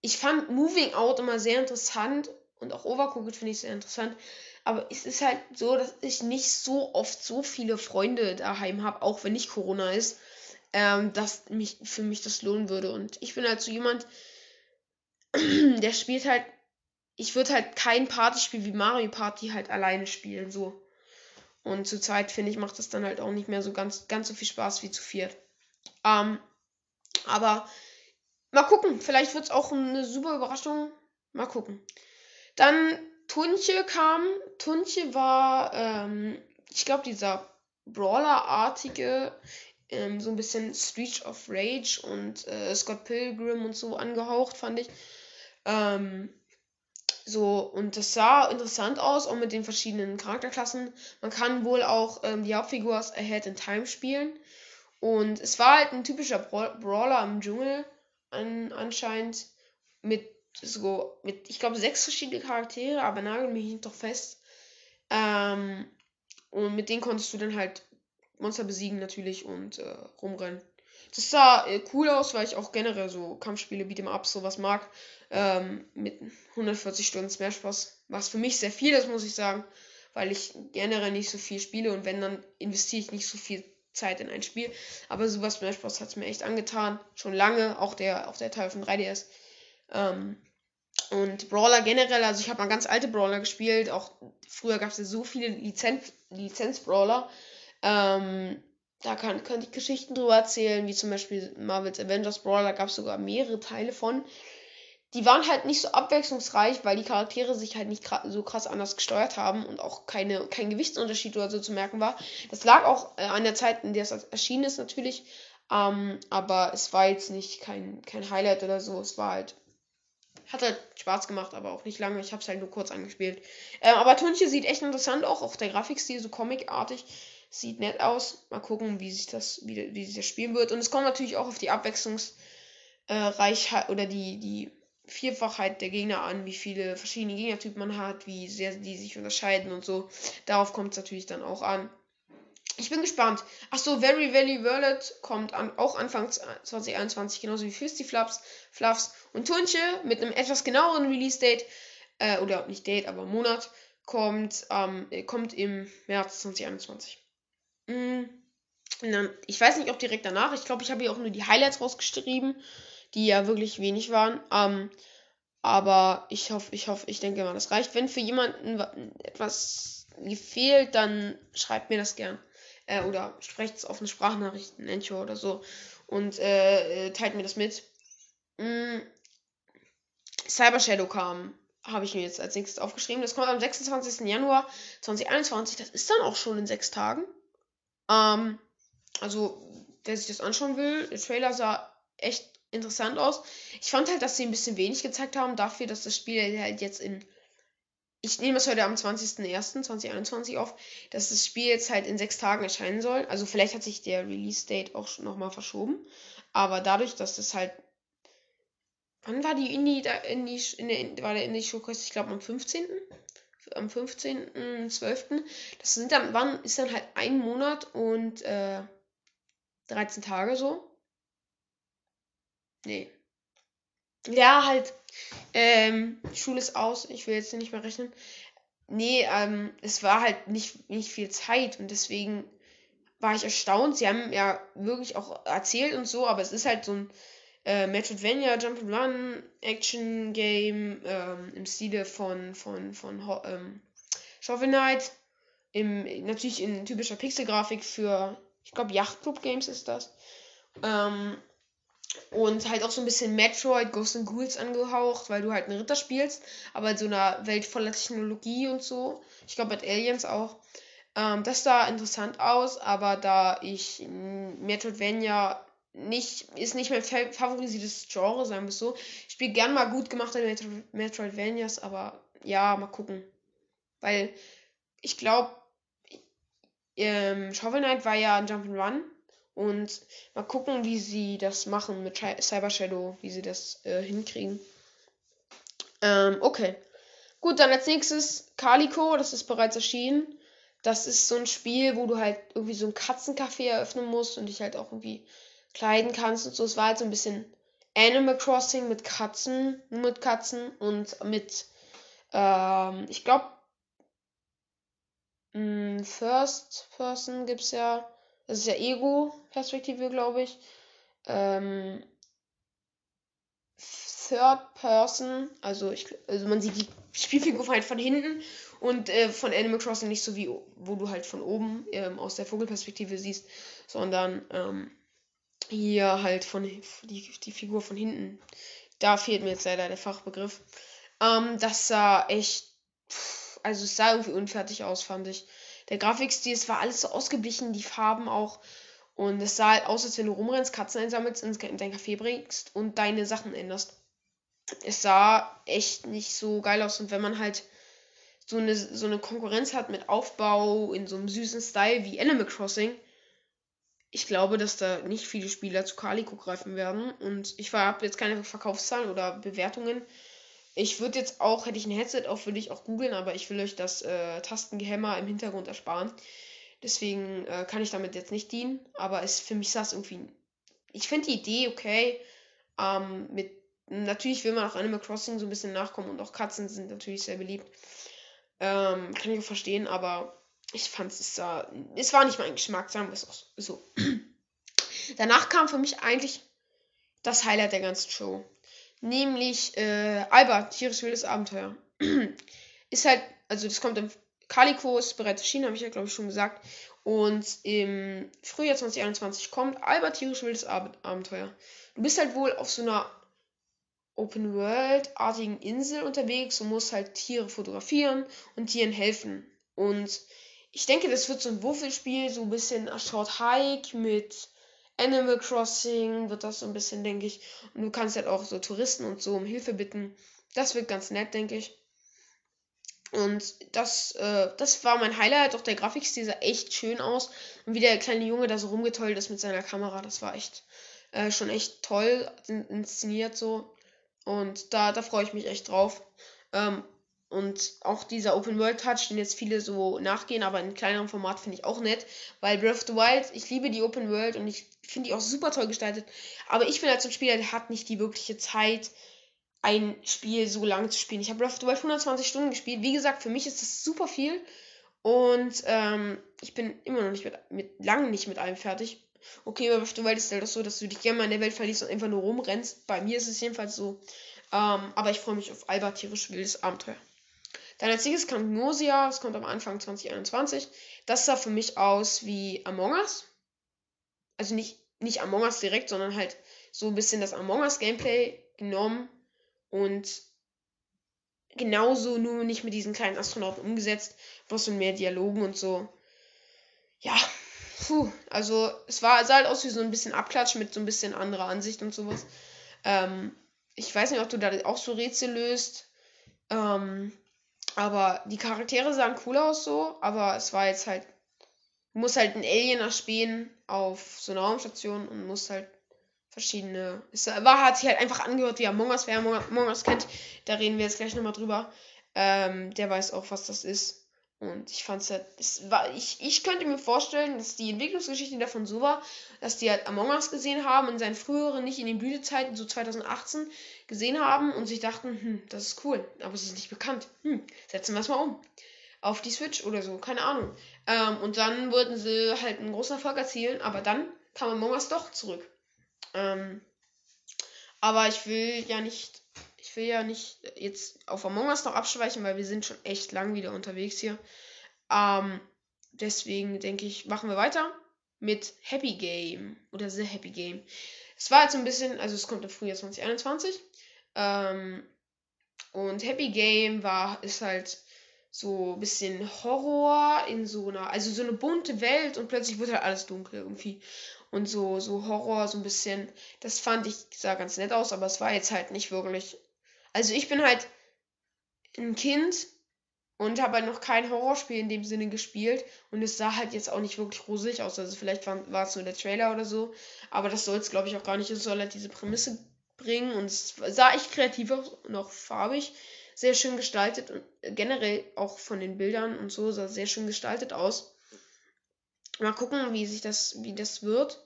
Ich fand Moving Out immer sehr interessant und auch Overcooked finde ich sehr interessant. Aber es ist halt so, dass ich nicht so oft so viele Freunde daheim habe, auch wenn nicht Corona ist, ähm, dass mich für mich das lohnen würde. Und ich bin halt so jemand, [CLEARS THROAT] der spielt halt ich würde halt kein Partyspiel wie Mario Party halt alleine spielen, so. Und zur Zeit, finde ich, macht das dann halt auch nicht mehr so ganz, ganz so viel Spaß wie zu viert. Ähm, aber mal gucken, vielleicht wird es auch eine super Überraschung. Mal gucken. Dann Tunche kam. Tunche war, ähm, ich glaube, dieser Brawler-artige, ähm, so ein bisschen Street of Rage und äh, Scott Pilgrim und so angehaucht, fand ich. Ähm, so, und das sah interessant aus, auch mit den verschiedenen Charakterklassen. Man kann wohl auch ähm, die Hauptfigur aus Ahead in Time spielen. Und es war halt ein typischer Brawler im Dschungel an, anscheinend. Mit so, mit, ich glaube, sechs verschiedene Charaktere, aber nagel mich nicht doch fest. Ähm, und mit denen konntest du dann halt Monster besiegen natürlich und äh, rumrennen. Das sah äh, cool aus, weil ich auch generell so Kampfspiele, Beat'em Up, sowas mag. Ähm, mit 140 Stunden Smash Bros. Was für mich sehr viel ist, muss ich sagen. Weil ich generell nicht so viel spiele und wenn, dann investiere ich nicht so viel Zeit in ein Spiel. Aber Super Smash Bros. hat es mir echt angetan. Schon lange, auch der, auch der Teil von 3DS. Ähm, Und Brawler generell, also ich habe mal ganz alte Brawler gespielt. Auch früher gab es ja so viele Lizenz, Lizenz-Brawler. Ähm, da kann, kann ich Geschichten drüber erzählen, wie zum Beispiel Marvel's Avengers Brawler, gab es sogar mehrere Teile von. Die waren halt nicht so abwechslungsreich, weil die Charaktere sich halt nicht so krass anders gesteuert haben und auch keine, kein Gewichtsunterschied oder so zu merken war. Das lag auch äh, an der Zeit, in der es erschienen ist, natürlich. Ähm, aber es war jetzt nicht kein, kein Highlight oder so. Es war halt hat halt Spaß gemacht, aber auch nicht lange. Ich habe es halt nur kurz angespielt. Ähm, aber Tunche sieht echt interessant auch. Auch der Grafikstil so comicartig. Sieht nett aus. Mal gucken, wie sich das, wie, wie sich das spielen wird. Und es kommt natürlich auch auf die Abwechslungsreichheit oder die, die Vielfachheit der Gegner an, wie viele verschiedene Gegnertypen man hat, wie sehr die sich unterscheiden und so. Darauf kommt es natürlich dann auch an. Ich bin gespannt. Achso, Very Valley World kommt an, auch Anfang 2021, genauso wie Fisty Fluffs, Fluffs und Tunche mit einem etwas genaueren Release-Date, äh, oder nicht Date, aber Monat, kommt, ähm, kommt im März 2021. Mm, dann, ich weiß nicht, ob direkt danach. Ich glaube, ich habe hier auch nur die Highlights rausgeschrieben, die ja wirklich wenig waren. Ähm, aber ich hoffe, ich hoffe, ich denke mal, das reicht. Wenn für jemanden etwas gefehlt, dann schreibt mir das gern äh, oder sprecht es auf eine Sprachnachricht, ein Anchor oder so und äh, äh, teilt mir das mit. Mm, Cyber Shadow kam, habe ich mir jetzt als nächstes aufgeschrieben. Das kommt am 26. Januar 2021. Das ist dann auch schon in sechs Tagen. Ähm, also, wer sich das anschauen will, der Trailer sah echt interessant aus. Ich fand halt, dass sie ein bisschen wenig gezeigt haben dafür, dass das Spiel halt jetzt in ich nehme es heute am 20.01.2021 auf, dass das Spiel jetzt halt in sechs Tagen erscheinen soll. Also vielleicht hat sich der Release-Date auch schon nochmal verschoben. Aber dadurch, dass das halt. Wann war die Indie da in die, in der, war der Indie Showcase? Ich glaube am 15. Am 15.12. Das sind dann, wann ist dann halt ein Monat und äh, 13 Tage so. Nee. Ja, halt ähm, Schule ist aus, ich will jetzt nicht mehr rechnen. Nee, ähm, es war halt nicht, nicht viel Zeit und deswegen war ich erstaunt. Sie haben ja wirklich auch erzählt und so, aber es ist halt so ein äh, Metroidvania, Jump'n'Run, Action Game ähm, im Stile von, von, von ähm, Shovel Knight. Im, natürlich in typischer Pixelgrafik für, ich glaube, Yachtclub Games ist das. Ähm, und halt auch so ein bisschen Metroid, Ghosts and Ghouls angehaucht, weil du halt einen Ritter spielst, aber in so einer Welt voller Technologie und so. Ich glaube mit Aliens auch. Ähm, das sah interessant aus, aber da ich Metroidvania nicht, ist nicht mein favorisiertes Genre, sagen wir es so. Ich spiele gern mal gut gemachte Metro Metroidvanias, aber ja, mal gucken. Weil ich glaube, ähm, Shovel Knight war ja ein Jump'n'Run und mal gucken, wie sie das machen mit Cyber Shadow, wie sie das äh, hinkriegen. Ähm, okay. Gut, dann als nächstes Calico, das ist bereits erschienen. Das ist so ein Spiel, wo du halt irgendwie so ein Katzencafé eröffnen musst und dich halt auch irgendwie kleiden kannst und so. Es war halt so ein bisschen Animal Crossing mit Katzen, nur mit Katzen und mit, ähm, ich glaube, hm, First Person gibt es ja das ist ja Ego-Perspektive, glaube ich. Ähm, Third Person, also, ich, also man sieht die Spielfigur halt von hinten und äh, von Animal Crossing nicht so wie, wo du halt von oben ähm, aus der Vogelperspektive siehst, sondern ähm, hier halt von die, die Figur von hinten. Da fehlt mir jetzt leider der Fachbegriff. Ähm, das sah echt, also es sah irgendwie unfertig aus, fand ich der Grafikstil, es war alles so ausgeglichen, die Farben auch. Und es sah halt aus, als wenn du rumrennst, Katzen einsammelst, in dein Café bringst und deine Sachen änderst. Es sah echt nicht so geil aus. Und wenn man halt so eine, so eine Konkurrenz hat mit Aufbau in so einem süßen Style wie Animal Crossing, ich glaube, dass da nicht viele Spieler zu Calico greifen werden. Und ich habe jetzt keine Verkaufszahlen oder Bewertungen. Ich würde jetzt auch, hätte ich ein Headset auf, würde ich auch googeln, aber ich will euch das äh, Tastengehämmer im Hintergrund ersparen. Deswegen äh, kann ich damit jetzt nicht dienen. Aber es, für mich es irgendwie. Ich finde die Idee okay. Ähm, mit, natürlich will man auch Animal Crossing so ein bisschen nachkommen und auch Katzen sind natürlich sehr beliebt. Ähm, kann ich auch verstehen, aber ich fand es sah. Es war nicht mein Geschmack, sagen wir es auch so. [CLEARS THROAT] Danach kam für mich eigentlich das Highlight der ganzen Show Nämlich äh, Alba, tierisch wildes Abenteuer. [CLEARS THROAT] ist halt, also das kommt im Calico, ist bereits erschienen, habe ich ja glaube ich schon gesagt. Und im Frühjahr 2021 kommt Alba, tierisch wildes Ab Abenteuer. Du bist halt wohl auf so einer Open World-artigen Insel unterwegs und musst halt Tiere fotografieren und Tieren helfen. Und ich denke, das wird so ein Wurfelspiel, so ein bisschen A Short Hike mit Animal Crossing wird das so ein bisschen, denke ich. Und du kannst halt auch so Touristen und so um Hilfe bitten. Das wird ganz nett, denke ich. Und das, äh, das war mein Highlight. Auch der Grafikstil sah echt schön aus. Und wie der kleine Junge da so rumgetollt ist mit seiner Kamera, das war echt äh, schon echt toll inszeniert so. Und da, da freue ich mich echt drauf. Ähm, und auch dieser Open World Touch, den jetzt viele so nachgehen, aber in kleinerem Format finde ich auch nett. Weil Breath of the Wild, ich liebe die Open World und ich finde die auch super toll gestaltet. Aber ich bin halt so ein Spieler, der hat nicht die wirkliche Zeit, ein Spiel so lang zu spielen. Ich habe Breath of the Wild 120 Stunden gespielt. Wie gesagt, für mich ist das super viel. Und ähm, ich bin immer noch nicht mit, mit lang nicht mit allem fertig. Okay, bei Breath of the Wild ist es halt auch so, dass du dich gerne mal in der Welt verliest und einfach nur rumrennst. Bei mir ist es jedenfalls so. Ähm, aber ich freue mich auf Alba tierisch wildes Abenteuer. Dann als nächstes kommt Gnosia, das kommt am Anfang 2021. Das sah für mich aus wie Among Us. Also nicht, nicht Among Us direkt, sondern halt so ein bisschen das Among Us Gameplay genommen und genauso nur nicht mit diesen kleinen Astronauten umgesetzt, bloß mit mehr Dialogen und so. Ja, puh, also es war, sah halt aus wie so ein bisschen Abklatsch mit so ein bisschen anderer Ansicht und sowas. Ähm, ich weiß nicht, ob du da auch so Rätsel löst. Ähm, aber die Charaktere sahen cool aus so, aber es war jetzt halt. Du musst halt einen Alien erspähen auf so einer Raumstation und musst halt verschiedene. Es war, hat sich halt einfach angehört wie Among Us. Wer Among Us kennt, da reden wir jetzt gleich nochmal drüber. Ähm, der weiß auch, was das ist. Und ich fand's halt, es war, ich, ich könnte mir vorstellen, dass die Entwicklungsgeschichte davon so war, dass die halt Among Us gesehen haben, in seinen früheren, nicht in den Blütezeiten, so 2018, gesehen haben und sich dachten, hm, das ist cool, aber es ist nicht bekannt. Hm, setzen wir es mal um. Auf die Switch oder so, keine Ahnung. Ähm, und dann wollten sie halt einen großen Erfolg erzielen, aber dann kam Among Us doch zurück. Ähm, aber ich will ja nicht ich will ja nicht jetzt auf Among Us noch abschweichen, weil wir sind schon echt lang wieder unterwegs hier. Ähm, deswegen denke ich, machen wir weiter mit Happy Game oder The Happy Game. Es war jetzt ein bisschen, also es kommt im Frühjahr 2021. Ähm, und Happy Game war, ist halt so ein bisschen Horror in so einer, also so eine bunte Welt und plötzlich wird halt alles dunkel irgendwie. Und so, so Horror, so ein bisschen, das fand ich, sah ganz nett aus, aber es war jetzt halt nicht wirklich also ich bin halt ein Kind und habe halt noch kein Horrorspiel in dem Sinne gespielt und es sah halt jetzt auch nicht wirklich rosig aus. Also vielleicht war, es nur der Trailer oder so, aber das soll es glaube ich auch gar nicht. Es soll halt diese Prämisse bringen und es sah echt kreativ aus, noch farbig, sehr schön gestaltet und generell auch von den Bildern und so sah sehr schön gestaltet aus. Mal gucken, wie sich das, wie das wird.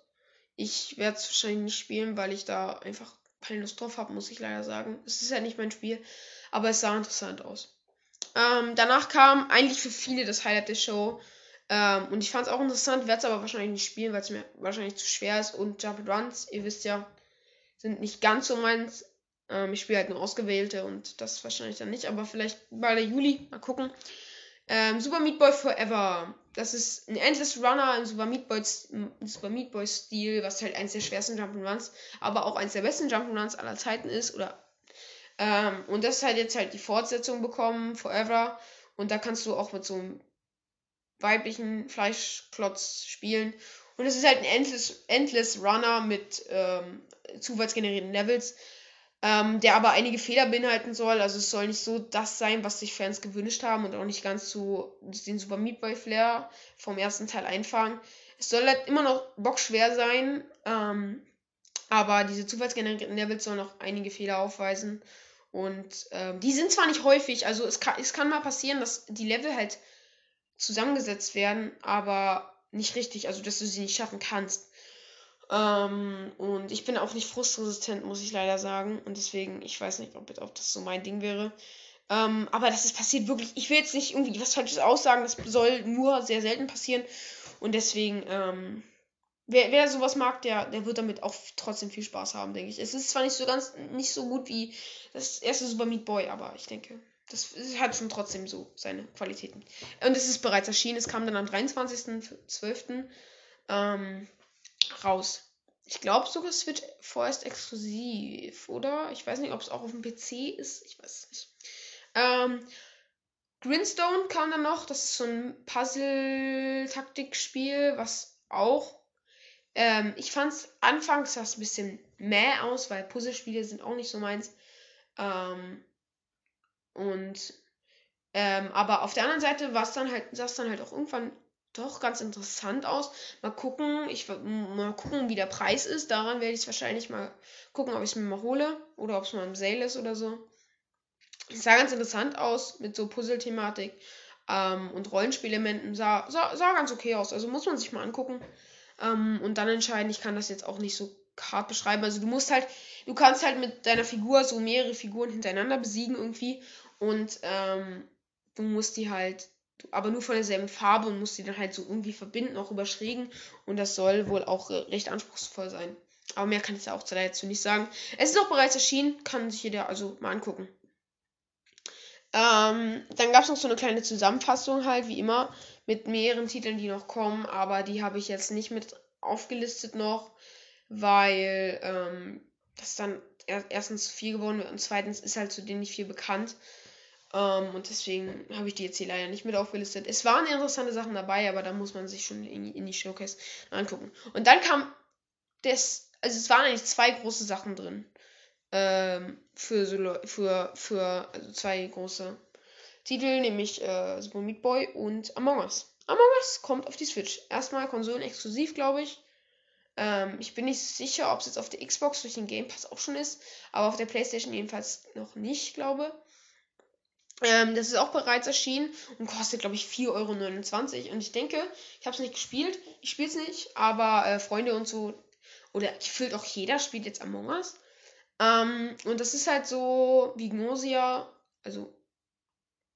Ich werde es wahrscheinlich nicht spielen, weil ich da einfach keine Lust drauf habe, muss ich leider sagen. Es ist ja nicht mein Spiel, aber es sah interessant aus. Ähm, danach kam eigentlich für viele das Highlight der Show. Ähm, und ich fand es auch interessant, werde es aber wahrscheinlich nicht spielen, weil es mir wahrscheinlich zu schwer ist. Und Jump Runs, ihr wisst ja, sind nicht ganz so meins. Ähm, ich spiele halt nur ausgewählte und das wahrscheinlich dann nicht, aber vielleicht bei der Juli, mal gucken. Ähm, Super Meat Boy Forever. Das ist ein Endless Runner im Super Meat Boy, Super Meat Boy Stil, was halt eins der schwersten Jump'n'Runs, aber auch eins der besten Jump'n'Runs aller Zeiten ist. Oder ähm, und das hat jetzt halt die Fortsetzung bekommen, Forever. Und da kannst du auch mit so einem weiblichen Fleischklotz spielen. Und es ist halt ein Endless, Endless Runner mit ähm, zufallsgenerierten Levels ähm, der aber einige Fehler beinhalten soll. Also es soll nicht so das sein, was sich Fans gewünscht haben und auch nicht ganz so den Super Meat Boy Flair vom ersten Teil einfangen. Es soll halt immer noch bockschwer sein, ähm, aber diese zufallsgenerierten Levels sollen noch einige Fehler aufweisen. Und ähm, die sind zwar nicht häufig, also es kann, es kann mal passieren, dass die Level halt zusammengesetzt werden, aber nicht richtig, also dass du sie nicht schaffen kannst. Ähm, und ich bin auch nicht frustresistent, muss ich leider sagen. Und deswegen, ich weiß nicht, ob, ob das so mein Ding wäre. Ähm, aber das ist passiert wirklich. Ich will jetzt nicht irgendwie was Falsches aussagen. Das soll nur sehr selten passieren. Und deswegen, ähm, wer, wer sowas mag, der, der wird damit auch trotzdem viel Spaß haben, denke ich. Es ist zwar nicht so ganz, nicht so gut wie das erste Super Meat Boy, aber ich denke, das hat schon trotzdem so seine Qualitäten. Und es ist bereits erschienen, es kam dann am 23.12. Ähm, raus. Ich glaube sogar Switch vorerst exklusiv, oder? Ich weiß nicht, ob es auch auf dem PC ist. Ich weiß es nicht. Ähm, Greenstone kam dann noch. Das ist so ein Puzzle-Taktikspiel, was auch. Ähm, ich fand es anfangs ein bisschen mäh aus, weil Puzzlespiele sind auch nicht so meins. Ähm, und ähm, aber auf der anderen Seite war es dann halt, sah es dann halt auch irgendwann doch ganz interessant aus. Mal gucken, ich mal gucken, wie der Preis ist. Daran werde ich es wahrscheinlich mal gucken, ob ich es mir mal hole oder ob es mal im Sale ist oder so. Es sah ganz interessant aus mit so Puzzle-Thematik ähm, und Rollenspielelementen. Sah, sah, sah ganz okay aus. Also muss man sich mal angucken ähm, und dann entscheiden. Ich kann das jetzt auch nicht so hart beschreiben. Also du musst halt, du kannst halt mit deiner Figur so mehrere Figuren hintereinander besiegen irgendwie und ähm, du musst die halt aber nur von derselben Farbe und muss die dann halt so irgendwie verbinden, auch überschrägen. Und das soll wohl auch äh, recht anspruchsvoll sein. Aber mehr kann ich da auch dazu nicht sagen. Es ist auch bereits erschienen, kann sich jeder also mal angucken. Ähm, dann gab es noch so eine kleine Zusammenfassung halt, wie immer, mit mehreren Titeln, die noch kommen, aber die habe ich jetzt nicht mit aufgelistet noch, weil ähm, das dann erstens viel geworden wird und zweitens ist halt zu denen nicht viel bekannt. Ähm, und deswegen habe ich die jetzt hier leider nicht mit aufgelistet. Es waren interessante Sachen dabei, aber da muss man sich schon in, in die Showcase angucken. Und dann kam das, also es waren eigentlich zwei große Sachen drin. Ähm, für, so, für, für also zwei große Titel, nämlich äh, Super Meat Boy und Among Us. Among Us kommt auf die Switch. Erstmal konsolenexklusiv, glaube ich. Ähm, ich bin nicht sicher, ob es jetzt auf der Xbox durch den Game Pass auch schon ist, aber auf der PlayStation jedenfalls noch nicht, glaube ich. Ähm, das ist auch bereits erschienen und kostet, glaube ich, 4,29 Euro. Und ich denke, ich habe es nicht gespielt, ich spiele es nicht, aber äh, Freunde und so, oder gefühlt auch jeder spielt jetzt Among Us. Ähm, und das ist halt so wie Gnosia, also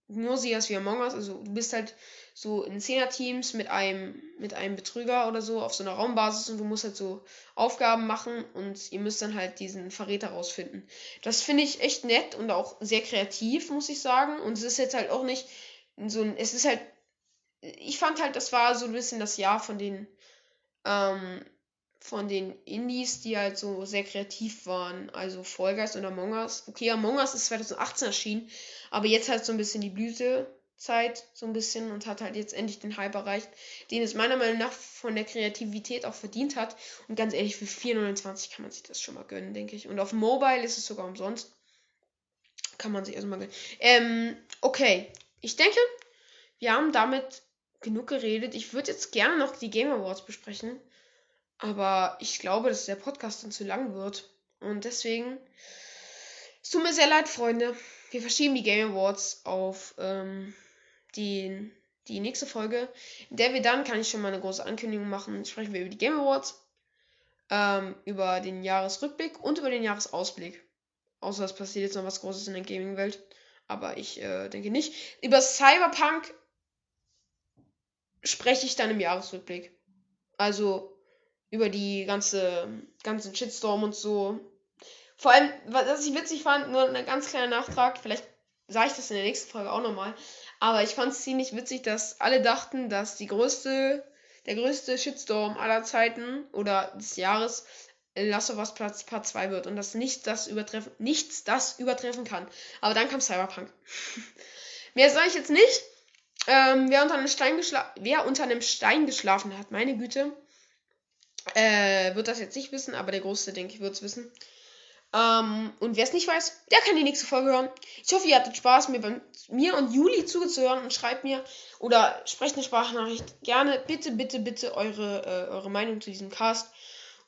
Gnosia ist wie Among Us, also du bist halt so in Zehner-Teams mit einem, mit einem Betrüger oder so auf so einer Raumbasis und du musst halt so Aufgaben machen und ihr müsst dann halt diesen Verräter rausfinden. Das finde ich echt nett und auch sehr kreativ, muss ich sagen. Und es ist jetzt halt auch nicht so ein, es ist halt, ich fand halt, das war so ein bisschen das Jahr von den, ähm, von den Indies, die halt so sehr kreativ waren. Also Fall und Among Us. Okay, Among Us ist 2018 erschienen, aber jetzt halt so ein bisschen die Blüte Zeit so ein bisschen und hat halt jetzt endlich den Hype erreicht, den es meiner Meinung nach von der Kreativität auch verdient hat. Und ganz ehrlich, für 4,29 kann man sich das schon mal gönnen, denke ich. Und auf Mobile ist es sogar umsonst. Kann man sich also mal gönnen. Ähm, okay. Ich denke, wir haben damit genug geredet. Ich würde jetzt gerne noch die Game Awards besprechen. Aber ich glaube, dass der Podcast dann zu lang wird. Und deswegen. Es tut mir sehr leid, Freunde. Wir verschieben die Game Awards auf ähm, die, die nächste Folge, in der wir dann, kann ich schon mal eine große Ankündigung machen, sprechen wir über die Game Awards, ähm, über den Jahresrückblick und über den Jahresausblick. Außer es passiert jetzt noch was Großes in der Gaming-Welt. Aber ich äh, denke nicht. Über Cyberpunk spreche ich dann im Jahresrückblick. Also über die ganze ganzen Shitstorm und so. Vor allem, was ich witzig fand, nur ein ganz kleiner Nachtrag, vielleicht sage ich das in der nächsten Folge auch nochmal. Aber ich fand es ziemlich witzig, dass alle dachten, dass die größte, der größte Shitstorm aller Zeiten oder des Jahres Last of Us Platz Part 2 wird und dass nichts das übertreffen, nichts das übertreffen kann. Aber dann kam Cyberpunk. [LAUGHS] Mehr sage ich jetzt nicht. Ähm, wer, unter einem Stein wer unter einem Stein geschlafen hat, meine Güte, äh, wird das jetzt nicht wissen, aber der Große, denke ich, wird es wissen. Ähm, und wer es nicht weiß, der kann die nächste Folge hören. Ich hoffe, ihr hattet Spaß, mir, bei, mir und Juli zuzuhören und schreibt mir oder sprecht eine Sprachnachricht gerne. Bitte, bitte, bitte eure, äh, eure Meinung zu diesem Cast.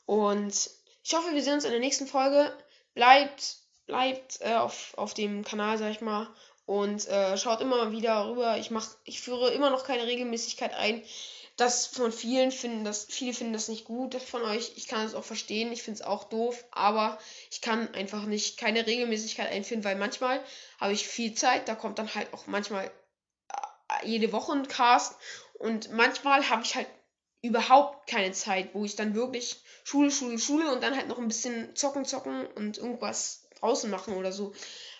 Und ich hoffe, wir sehen uns in der nächsten Folge. Bleibt, bleibt äh, auf, auf dem Kanal, sag ich mal. Und äh, schaut immer wieder rüber. Ich, mach, ich führe immer noch keine Regelmäßigkeit ein das von vielen finden das, viele finden das nicht gut von euch. Ich kann es auch verstehen, ich finde es auch doof, aber ich kann einfach nicht keine Regelmäßigkeit einführen, weil manchmal habe ich viel Zeit, da kommt dann halt auch manchmal äh, jede Woche ein Cast und manchmal habe ich halt überhaupt keine Zeit, wo ich dann wirklich Schule, Schule, Schule und dann halt noch ein bisschen zocken, zocken und irgendwas draußen machen oder so.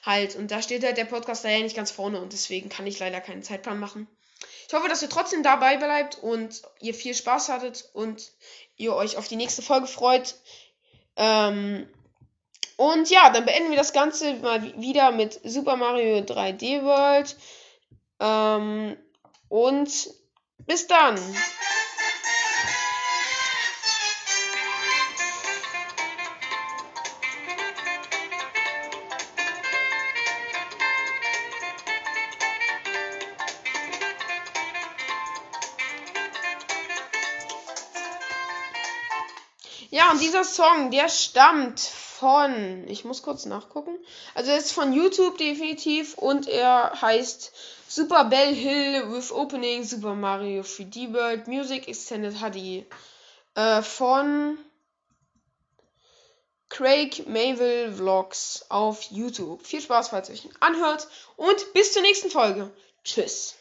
Halt. Und da steht halt der Podcast da ja nicht ganz vorne und deswegen kann ich leider keinen Zeitplan machen. Ich hoffe, dass ihr trotzdem dabei bleibt und ihr viel Spaß hattet und ihr euch auf die nächste Folge freut. Ähm, und ja, dann beenden wir das Ganze mal wieder mit Super Mario 3D World. Ähm, und bis dann. Dieser Song, der stammt von, ich muss kurz nachgucken. Also er ist von YouTube definitiv und er heißt Super Bell Hill with Opening Super Mario 3D World Music Extended HD äh, von Craig Mayville Vlogs auf YouTube. Viel Spaß, falls ihr euch anhört und bis zur nächsten Folge. Tschüss.